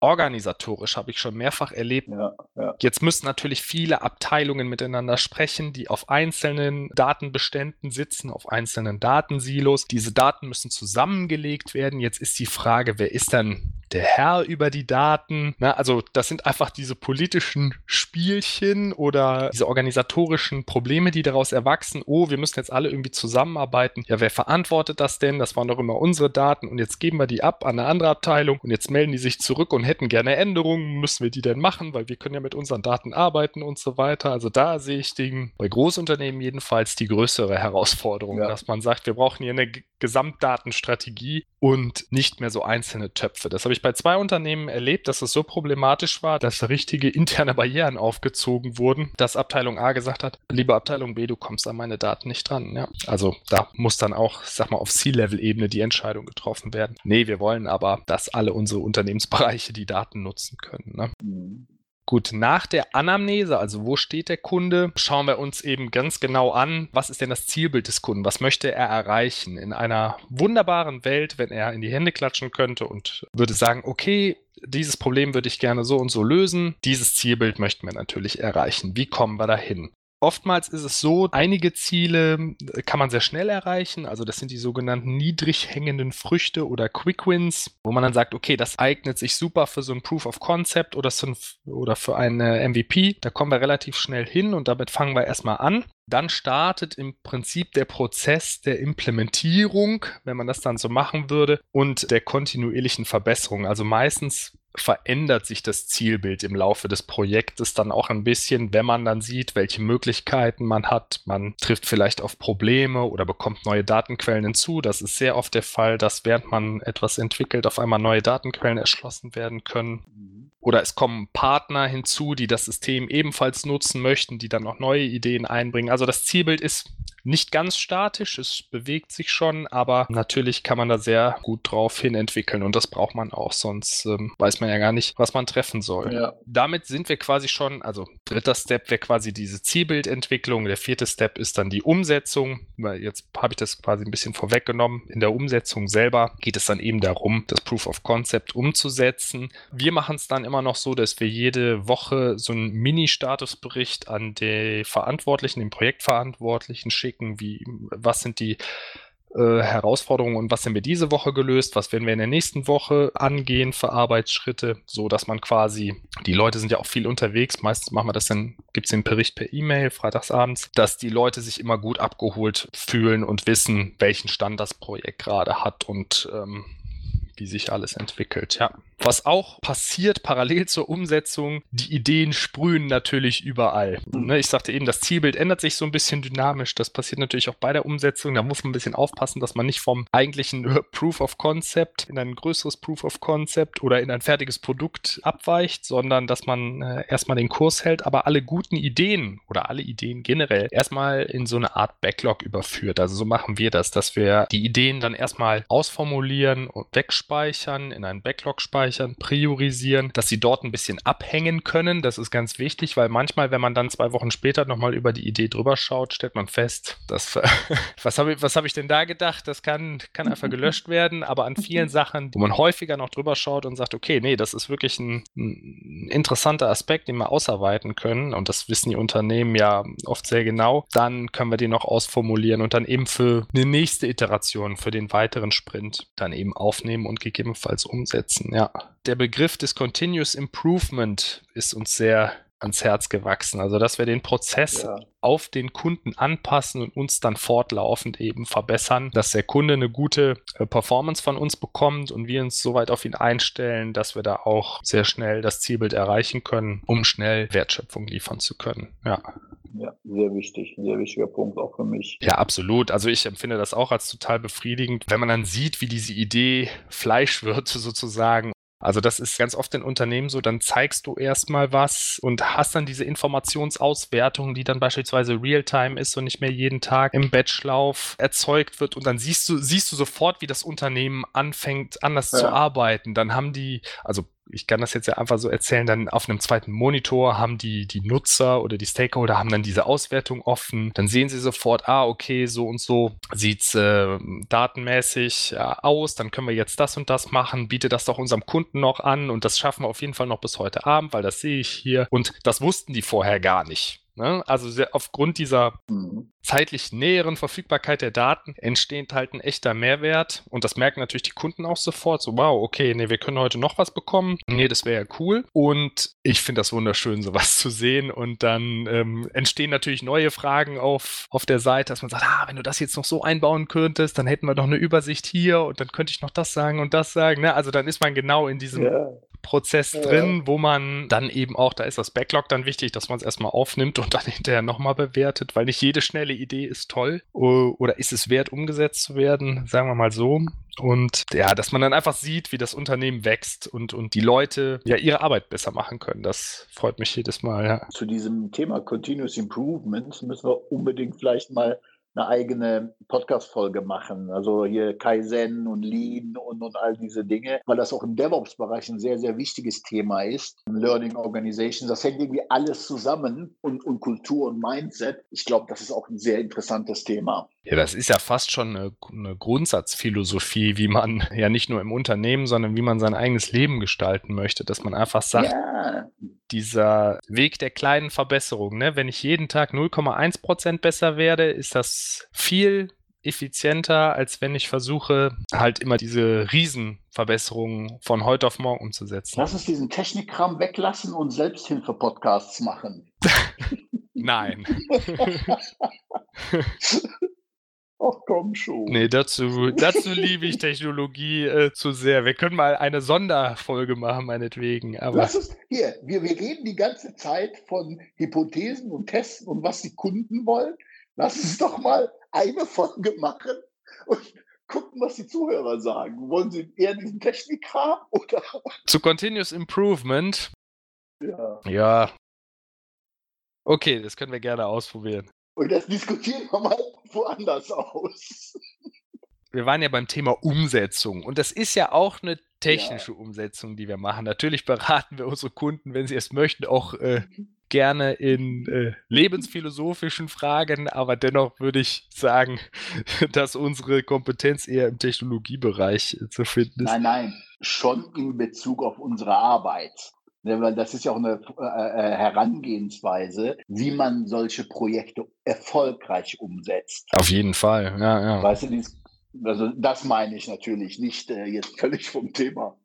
Organisatorisch habe ich schon mehrfach erlebt. Ja, ja. Jetzt müssen natürlich viele Abteilungen miteinander sprechen, die auf einzelnen Datenbeständen sitzen, auf einzelnen Datensilos. Diese Daten müssen zusammengelegt werden. Jetzt ist die Frage, wer ist dann der Herr über die Daten? Na, also das sind einfach diese politischen Spielchen oder diese organisatorischen Probleme, die daraus erwachsen. Oh, wir müssen jetzt alle irgendwie zusammenarbeiten. Ja, wer verantwortet das denn? Das waren doch immer unsere Daten und jetzt geben wir die ab an eine andere Abteilung und jetzt melden die sich zurück und hätten gerne Änderungen. Müssen wir die denn machen? Weil wir können ja mit unseren Daten arbeiten und so weiter. Also da sehe ich den, bei Großunternehmen jedenfalls die größere Herausforderung, ja. dass man sagt, wir brauchen hier eine Gesamtdatenstrategie und nicht mehr so einzelne Töpfe. Das habe ich bei zwei Unternehmen erlebt, dass es so problematisch war, dass richtige interne Barrieren aufgezogen wurden, dass Abteilung A gesagt hat, liebe Abteilung B, du kommst an meine Daten nicht dran. Ja, also da muss dann auch, sag mal, auf C-Level-Ebene die Entscheidung getroffen werden. Nee, wir wollen aber, dass alle unsere Unternehmensbereiche die Daten nutzen können. Ne? Mhm. Gut, nach der Anamnese, also wo steht der Kunde, schauen wir uns eben ganz genau an, was ist denn das Zielbild des Kunden, was möchte er erreichen in einer wunderbaren Welt, wenn er in die Hände klatschen könnte und würde sagen, okay, dieses Problem würde ich gerne so und so lösen. Dieses Zielbild möchten wir natürlich erreichen. Wie kommen wir dahin? Oftmals ist es so, einige Ziele äh, kann man sehr schnell erreichen. Also das sind die sogenannten niedrig hängenden Früchte oder Quick Wins, wo man dann sagt, okay, das eignet sich super für so ein Proof of Concept oder, so ein, oder für eine MVP. Da kommen wir relativ schnell hin und damit fangen wir erstmal an. Dann startet im Prinzip der Prozess der Implementierung, wenn man das dann so machen würde, und der kontinuierlichen Verbesserung. Also meistens verändert sich das Zielbild im Laufe des Projektes dann auch ein bisschen, wenn man dann sieht, welche Möglichkeiten man hat. Man trifft vielleicht auf Probleme oder bekommt neue Datenquellen hinzu. Das ist sehr oft der Fall, dass während man etwas entwickelt, auf einmal neue Datenquellen erschlossen werden können. Mhm. Oder es kommen Partner hinzu, die das System ebenfalls nutzen möchten, die dann auch neue Ideen einbringen. Also das Zielbild ist nicht ganz statisch, es bewegt sich schon, aber natürlich kann man da sehr gut drauf hin entwickeln und das braucht man auch, sonst ähm, weiß man ja gar nicht, was man treffen soll. Ja. Damit sind wir quasi schon, also dritter Step wäre quasi diese Zielbildentwicklung, der vierte Step ist dann die Umsetzung. Jetzt habe ich das quasi ein bisschen vorweggenommen. In der Umsetzung selber geht es dann eben darum, das Proof of Concept umzusetzen. Wir machen es dann immer noch so, dass wir jede Woche so einen Mini-Statusbericht an die Verantwortlichen, den Projektverantwortlichen schicken blicken, wie, was sind die äh, Herausforderungen und was haben wir diese Woche gelöst, was werden wir in der nächsten Woche angehen für Arbeitsschritte, so dass man quasi, die Leute sind ja auch viel unterwegs, meistens machen wir das dann, gibt es den Bericht per E-Mail, freitagsabends, dass die Leute sich immer gut abgeholt fühlen und wissen, welchen Stand das Projekt gerade hat und ähm, wie sich alles entwickelt, ja. Was auch passiert parallel zur Umsetzung, die Ideen sprühen natürlich überall. Mhm. Ne, ich sagte eben, das Zielbild ändert sich so ein bisschen dynamisch. Das passiert natürlich auch bei der Umsetzung. Da muss man ein bisschen aufpassen, dass man nicht vom eigentlichen Proof of Concept in ein größeres Proof of Concept oder in ein fertiges Produkt abweicht, sondern dass man äh, erstmal den Kurs hält, aber alle guten Ideen oder alle Ideen generell erstmal in so eine Art Backlog überführt. Also so machen wir das, dass wir die Ideen dann erstmal ausformulieren und wegspeichern, in einen Backlog speichern priorisieren, dass sie dort ein bisschen abhängen können. Das ist ganz wichtig, weil manchmal, wenn man dann zwei Wochen später nochmal über die Idee drüber schaut, stellt man fest, dass, was habe ich, hab ich denn da gedacht? Das kann, kann einfach gelöscht werden, aber an vielen Sachen, wo man häufiger noch drüber schaut und sagt, okay, nee, das ist wirklich ein, ein interessanter Aspekt, den wir ausarbeiten können und das wissen die Unternehmen ja oft sehr genau, dann können wir den noch ausformulieren und dann eben für eine nächste Iteration, für den weiteren Sprint dann eben aufnehmen und gegebenenfalls umsetzen. Ja, der Begriff des Continuous Improvement ist uns sehr ans Herz gewachsen. Also, dass wir den Prozess ja. auf den Kunden anpassen und uns dann fortlaufend eben verbessern, dass der Kunde eine gute äh, Performance von uns bekommt und wir uns soweit auf ihn einstellen, dass wir da auch sehr schnell das Zielbild erreichen können, um schnell Wertschöpfung liefern zu können. Ja. Ja, sehr wichtig, sehr wichtiger Punkt auch für mich. Ja, absolut. Also ich empfinde das auch als total befriedigend, wenn man dann sieht, wie diese Idee Fleisch wird sozusagen also das ist ganz oft in Unternehmen so, dann zeigst du erstmal was und hast dann diese Informationsauswertung, die dann beispielsweise Realtime ist und nicht mehr jeden Tag im Batchlauf erzeugt wird und dann siehst du, siehst du sofort, wie das Unternehmen anfängt, anders ja. zu arbeiten. Dann haben die, also ich kann das jetzt ja einfach so erzählen, dann auf einem zweiten Monitor haben die, die Nutzer oder die Stakeholder haben dann diese Auswertung offen. Dann sehen sie sofort, ah, okay, so und so sieht's äh, datenmäßig äh, aus. Dann können wir jetzt das und das machen. Biete das doch unserem Kunden noch an und das schaffen wir auf jeden Fall noch bis heute Abend, weil das sehe ich hier. Und das wussten die vorher gar nicht. Ne? Also aufgrund dieser mhm. zeitlich näheren Verfügbarkeit der Daten entsteht halt ein echter Mehrwert. Und das merken natürlich die Kunden auch sofort. So, wow, okay, nee, wir können heute noch was bekommen. Nee, das wäre ja cool. Und ich finde das wunderschön, sowas zu sehen. Und dann ähm, entstehen natürlich neue Fragen auf, auf der Seite, dass man sagt, ah, wenn du das jetzt noch so einbauen könntest, dann hätten wir noch eine Übersicht hier und dann könnte ich noch das sagen und das sagen. Ne? Also dann ist man genau in diesem ja. Prozess ja. drin, wo man dann eben auch, da ist das Backlog dann wichtig, dass man es erstmal aufnimmt und dann hinterher nochmal bewertet, weil nicht jede schnelle Idee ist toll oder ist es wert, umgesetzt zu werden, sagen wir mal so. Und ja, dass man dann einfach sieht, wie das Unternehmen wächst und, und die Leute ja ihre Arbeit besser machen können. Das freut mich jedes Mal. Ja. Zu diesem Thema Continuous Improvement müssen wir unbedingt vielleicht mal eine eigene Podcast-Folge machen. Also hier Kaizen und Lean und, und all diese Dinge, weil das auch im DevOps-Bereich ein sehr, sehr wichtiges Thema ist. Learning Organizations, das hängt irgendwie alles zusammen und, und Kultur und Mindset. Ich glaube, das ist auch ein sehr interessantes Thema. Ja, das ist ja fast schon eine, eine, Grundsatzphilosophie, wie man ja nicht nur im Unternehmen, sondern wie man sein eigenes Leben gestalten möchte, dass man einfach sagt, ja. Dieser Weg der kleinen Verbesserung, ne? wenn ich jeden Tag 0,1 Prozent besser werde, ist das viel effizienter, als wenn ich versuche, halt immer diese Riesenverbesserungen von heute auf morgen umzusetzen. Lass uns diesen Technikkram weglassen und Selbsthilfe-Podcasts machen. Nein. Ach komm schon. Nee, dazu, dazu liebe ich Technologie äh, zu sehr. Wir können mal eine Sonderfolge machen, meinetwegen. Aber Lass es, hier, wir, wir reden die ganze Zeit von Hypothesen und Testen und was die Kunden wollen. Lass uns doch mal eine Folge machen und gucken, was die Zuhörer sagen. Wollen sie eher diesen Technikkram oder? Zu Continuous Improvement. Ja. Ja. Okay, das können wir gerne ausprobieren. Und das diskutieren wir mal woanders aus. Wir waren ja beim Thema Umsetzung und das ist ja auch eine technische ja. Umsetzung, die wir machen. Natürlich beraten wir unsere Kunden, wenn sie es möchten, auch äh, gerne in äh, lebensphilosophischen Fragen, aber dennoch würde ich sagen, dass unsere Kompetenz eher im Technologiebereich äh, zu finden ist. Nein, nein, schon in Bezug auf unsere Arbeit. Ne, weil das ist ja auch eine äh, äh, Herangehensweise, wie man solche Projekte erfolgreich umsetzt. Auf jeden Fall, ja, ja. Weißt du, dies, also das meine ich natürlich nicht äh, jetzt völlig vom Thema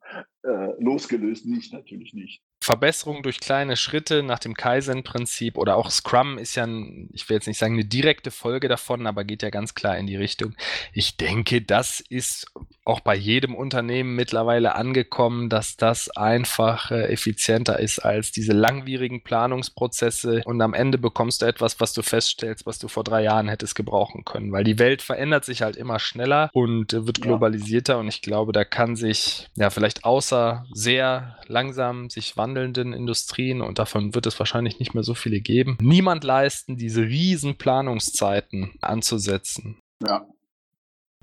äh, losgelöst, nicht, natürlich nicht. Verbesserung durch kleine Schritte nach dem Kaizen-Prinzip oder auch Scrum ist ja, ein, ich will jetzt nicht sagen eine direkte Folge davon, aber geht ja ganz klar in die Richtung. Ich denke, das ist auch bei jedem Unternehmen mittlerweile angekommen, dass das einfach äh, effizienter ist als diese langwierigen Planungsprozesse und am Ende bekommst du etwas, was du feststellst, was du vor drei Jahren hättest gebrauchen können, weil die Welt verändert sich halt immer schneller und äh, wird globalisierter ja. und ich glaube, da kann sich ja vielleicht außer sehr langsam sich wandeln wandelnden Industrien und davon wird es wahrscheinlich nicht mehr so viele geben, niemand leisten, diese riesen Planungszeiten anzusetzen. Ja.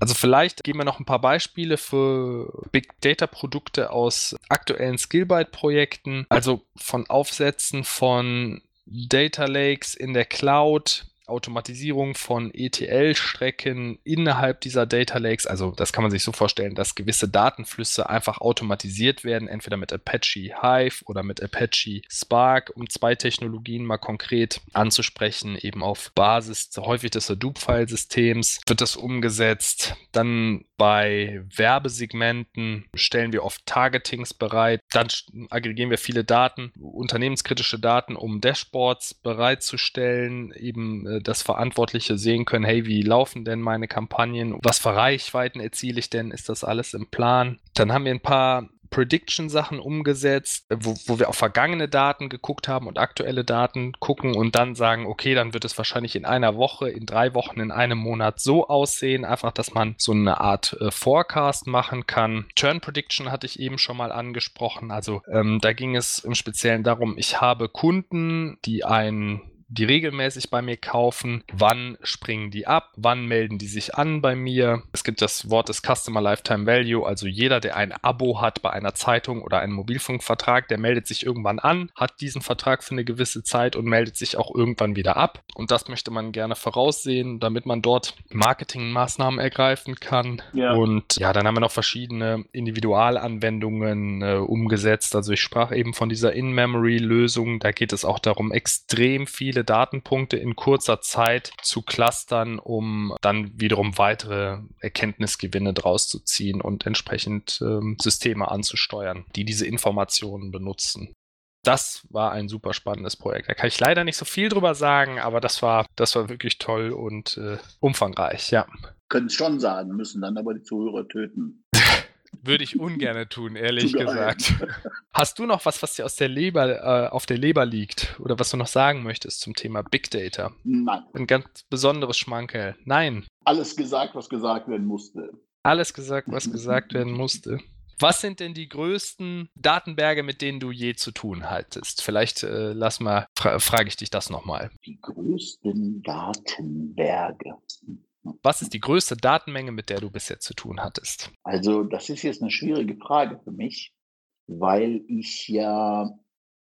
Also vielleicht geben wir noch ein paar Beispiele für Big Data Produkte aus aktuellen Skillbyte Projekten, also von Aufsätzen von Data Lakes in der Cloud Automatisierung von ETL-Strecken innerhalb dieser Data Lakes. Also das kann man sich so vorstellen, dass gewisse Datenflüsse einfach automatisiert werden, entweder mit Apache Hive oder mit Apache Spark, um zwei Technologien mal konkret anzusprechen, eben auf Basis häufig des Hadoop-File-Systems wird das umgesetzt. Dann bei Werbesegmenten stellen wir oft Targetings bereit. Dann aggregieren wir viele Daten, unternehmenskritische Daten, um Dashboards bereitzustellen, eben äh, das Verantwortliche sehen können, hey, wie laufen denn meine Kampagnen? Was für Reichweiten erziele ich denn? Ist das alles im Plan? Dann haben wir ein paar Prediction-Sachen umgesetzt, wo, wo, wir auf vergangene Daten geguckt haben und aktuelle Daten gucken und dann sagen, okay, dann wird es wahrscheinlich in einer Woche, in drei Wochen, in einem Monat so aussehen, einfach, dass man so eine Art äh, Forecast machen kann. Turn Prediction hatte ich eben schon mal angesprochen. Also ähm, da ging es im Speziellen darum, ich habe Kunden, die ein die regelmäßig bei mir kaufen, wann springen die ab, wann melden die sich an bei mir. Es gibt das Wort des Customer Lifetime Value, also jeder, der ein Abo hat bei einer Zeitung oder einem Mobilfunkvertrag, der meldet sich irgendwann an, hat diesen Vertrag für eine gewisse Zeit und meldet sich auch irgendwann wieder ab. Und das möchte man gerne voraussehen, damit man dort Marketingmaßnahmen ergreifen kann. Ja. Und ja, dann haben wir noch verschiedene Individualanwendungen äh, umgesetzt. Also ich sprach eben von dieser In-Memory-Lösung. Da geht es auch darum, extrem viele viele Datenpunkte in kurzer Zeit zu clustern, um dann wiederum weitere Erkenntnisgewinne draus zu ziehen und entsprechend ähm, Systeme anzusteuern, die diese Informationen benutzen das war ein super spannendes Projekt. Da kann ich leider nicht so viel drüber sagen, aber das war, das war wirklich toll und äh, umfangreich, ja. Können es schon sagen, müssen dann aber die Zuhörer töten. Würde ich ungern tun, ehrlich gesagt. Hast du noch was, was dir aus der Leber, äh, auf der Leber liegt oder was du noch sagen möchtest zum Thema Big Data? Nein. Ein ganz besonderes Schmankerl. Nein. Alles gesagt, was gesagt werden musste. Alles gesagt, was gesagt werden musste. Was sind denn die größten Datenberge, mit denen du je zu tun hattest? Vielleicht äh, lass mal, fra frage ich dich das nochmal. Die größten Datenberge. Was ist die größte Datenmenge, mit der du bisher zu tun hattest? Also, das ist jetzt eine schwierige Frage für mich, weil ich ja,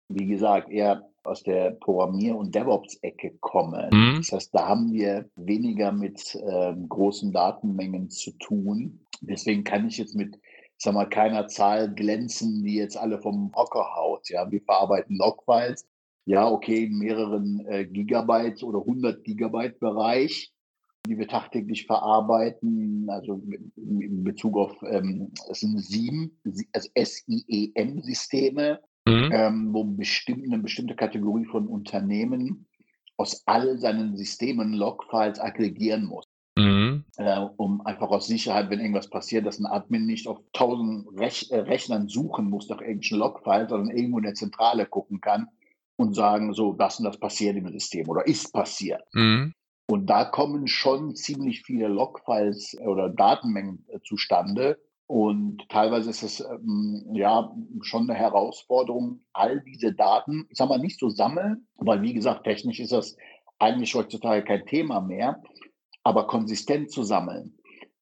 wie gesagt, eher aus der Programmier- und DevOps-Ecke komme. Mhm. Das heißt, da haben wir weniger mit äh, großen Datenmengen zu tun. Deswegen kann ich jetzt mit sag mal, keiner Zahl glänzen, die jetzt alle vom Hocker haut. Ja, wir verarbeiten Logfiles. Ja, okay, in mehreren äh, Gigabyte oder 100 Gigabyte Bereich, die wir tagtäglich verarbeiten. Also in Bezug auf, ähm, es sind sieben, also SIEM-Systeme, mhm. ähm, wo bestimmt, eine bestimmte Kategorie von Unternehmen aus all seinen Systemen Logfiles aggregieren muss. Mhm. Äh, um einfach aus Sicherheit, wenn irgendwas passiert, dass ein Admin nicht auf tausend Rech äh, Rechnern suchen muss nach irgendwelchen Logfiles, sondern irgendwo in der Zentrale gucken kann und sagen, so, das und das passiert im System oder ist passiert. Mhm. Und da kommen schon ziemlich viele Logfiles oder Datenmengen äh, zustande. Und teilweise ist es ähm, ja schon eine Herausforderung, all diese Daten, ich sag mal, nicht zu sammeln, weil wie gesagt, technisch ist das eigentlich heutzutage kein Thema mehr aber konsistent zu sammeln.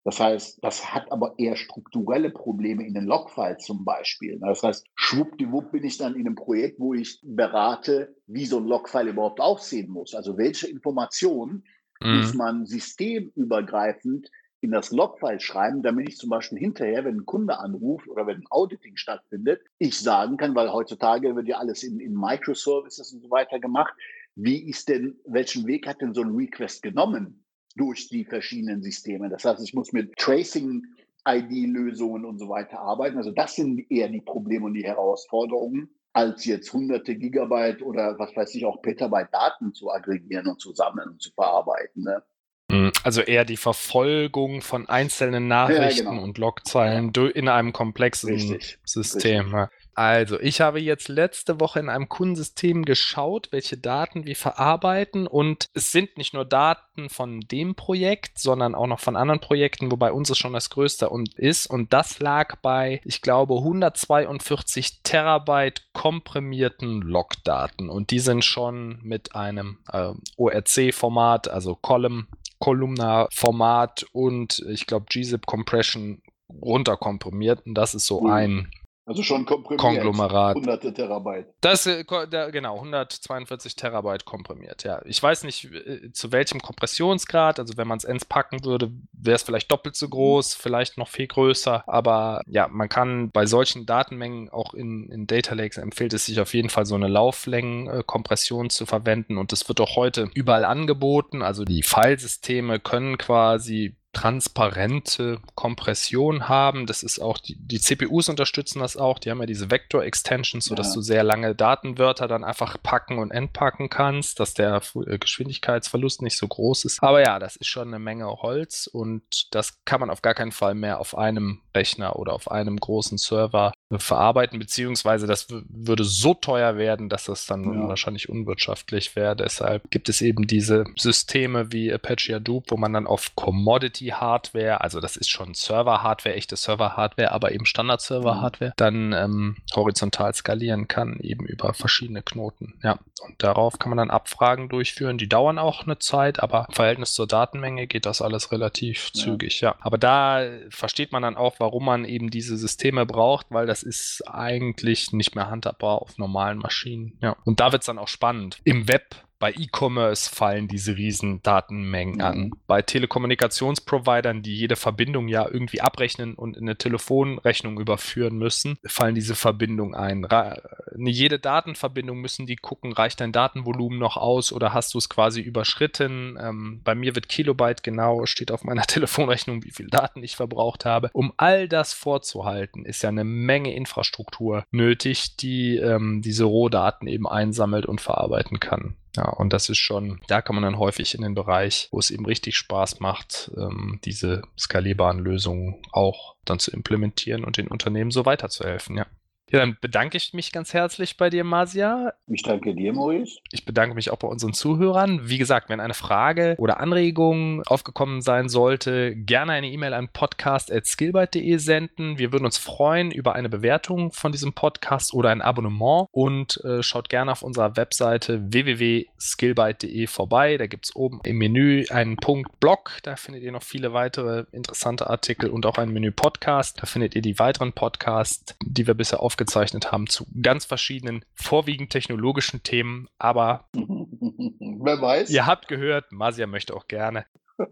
Das heißt, das hat aber eher strukturelle Probleme in den Logfiles zum Beispiel. Das heißt, schwuppdiwupp bin ich dann in einem Projekt, wo ich berate, wie so ein Logfile überhaupt aussehen muss. Also welche Informationen mhm. muss man systemübergreifend in das Logfile schreiben, damit ich zum Beispiel hinterher, wenn ein Kunde anruft oder wenn ein Auditing stattfindet, ich sagen kann, weil heutzutage wird ja alles in, in Microservices und so weiter gemacht, wie ist denn, welchen Weg hat denn so ein Request genommen? durch die verschiedenen Systeme. Das heißt, ich muss mit Tracing ID-Lösungen und so weiter arbeiten. Also das sind eher die Probleme und die Herausforderungen, als jetzt hunderte Gigabyte oder was weiß ich auch Petabyte Daten zu aggregieren und zu sammeln und zu verarbeiten. Ne? Mhm. Also eher die Verfolgung von einzelnen Nachrichten ja, genau. und Logzeilen in einem komplexen Richtig. System. Richtig. Also, ich habe jetzt letzte Woche in einem Kundensystem geschaut, welche Daten wir verarbeiten. Und es sind nicht nur Daten von dem Projekt, sondern auch noch von anderen Projekten, wobei unseres schon das größte und ist. Und das lag bei, ich glaube, 142 Terabyte komprimierten Logdaten. Und die sind schon mit einem äh, ORC-Format, also Column, Columnar-Format und ich glaube gzip Compression runterkomprimiert. Und das ist so mhm. ein also schon komprimiert. Konglomerat. Hunderte Terabyte. Das, äh, genau, 142 Terabyte komprimiert, ja. Ich weiß nicht, äh, zu welchem Kompressionsgrad, also wenn man es ends packen würde, wäre es vielleicht doppelt so groß, vielleicht noch viel größer, aber ja, man kann bei solchen Datenmengen auch in, in Data Lakes empfiehlt es sich auf jeden Fall so eine Lauflängenkompression zu verwenden und das wird auch heute überall angeboten, also die Filesysteme können quasi transparente Kompression haben. Das ist auch, die, die, CPUs unterstützen das auch. Die haben ja diese Vector-Extensions, sodass ja. du sehr lange Datenwörter dann einfach packen und entpacken kannst, dass der äh, Geschwindigkeitsverlust nicht so groß ist. Aber ja, das ist schon eine Menge Holz und das kann man auf gar keinen Fall mehr auf einem Rechner oder auf einem großen Server verarbeiten, beziehungsweise das würde so teuer werden, dass das dann ja. wahrscheinlich unwirtschaftlich wäre. Deshalb gibt es eben diese Systeme wie Apache Hadoop, wo man dann auf Commodity-Hardware, also das ist schon Server-Hardware, echte Server-Hardware, aber eben Standard-Server-Hardware, mhm. dann ähm, horizontal skalieren kann, eben über verschiedene Knoten. Ja, und darauf kann man dann Abfragen durchführen. Die dauern auch eine Zeit, aber im Verhältnis zur Datenmenge geht das alles relativ ja. zügig. Ja, aber da versteht man dann auch, warum man eben diese Systeme braucht, weil das ist eigentlich nicht mehr handhabbar auf normalen Maschinen. Ja. Und da wird es dann auch spannend. Im Web Bei E-Commerce fallen diese riesen Datenmengen an. Mhm. Bei Telekommunikationsprovidern, die jede Verbindung ja irgendwie abrechnen und in eine Telefonrechnung überführen müssen, fallen diese Verbindungen ein. Ra jede Datenverbindung müssen die gucken, reicht dein Datenvolumen noch aus oder hast du es quasi überschritten? Ähm, bei mir wird Kilobyte genau, steht auf meiner Telefonrechnung, wie viel Daten ich verbraucht habe. Um all das vorzuhalten, ist ja eine Menge Infrastruktur nötig, die ähm, diese Rohdaten eben einsammelt und verarbeiten kann. Ja, und das ist schon, da kann man dann häufig in den Bereich, wo es eben richtig Spaß macht, ähm, diese skalierbaren Lösungen auch dann zu implementieren und den Unternehmen so weiterzuhelfen, ja. Ja, dann bedanke ich mich ganz herzlich bei dir, Masia. Ich danke dir, Maurice. Ich bedanke mich auch bei unseren Zuhörern. Wie gesagt, wenn eine Frage oder Anregung aufgekommen sein sollte, gerne eine E-Mail an podcast.skillbyte.de senden. Wir würden uns freuen über eine Bewertung von diesem Podcast oder ein Abonnement und äh, schaut gerne auf unserer Webseite www.skillbyte.de vorbei. Da gibt es oben im Menü einen Punkt Blog. Da findet ihr noch viele weitere interessante Artikel und auch ein Menü Podcast. Da findet ihr die weiteren Podcasts, die wir bisher auf aufgezeichnet haben zu ganz verschiedenen, vorwiegend technologischen Themen. Aber wer weiß. Ihr habt gehört, Masia möchte auch gerne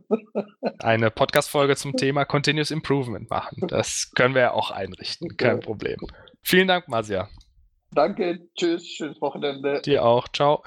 eine Podcast-Folge zum Thema Continuous Improvement machen. Das können wir ja auch einrichten, kein Problem. Vielen Dank, Masia. Danke, tschüss, schönes Wochenende. Dir auch, ciao.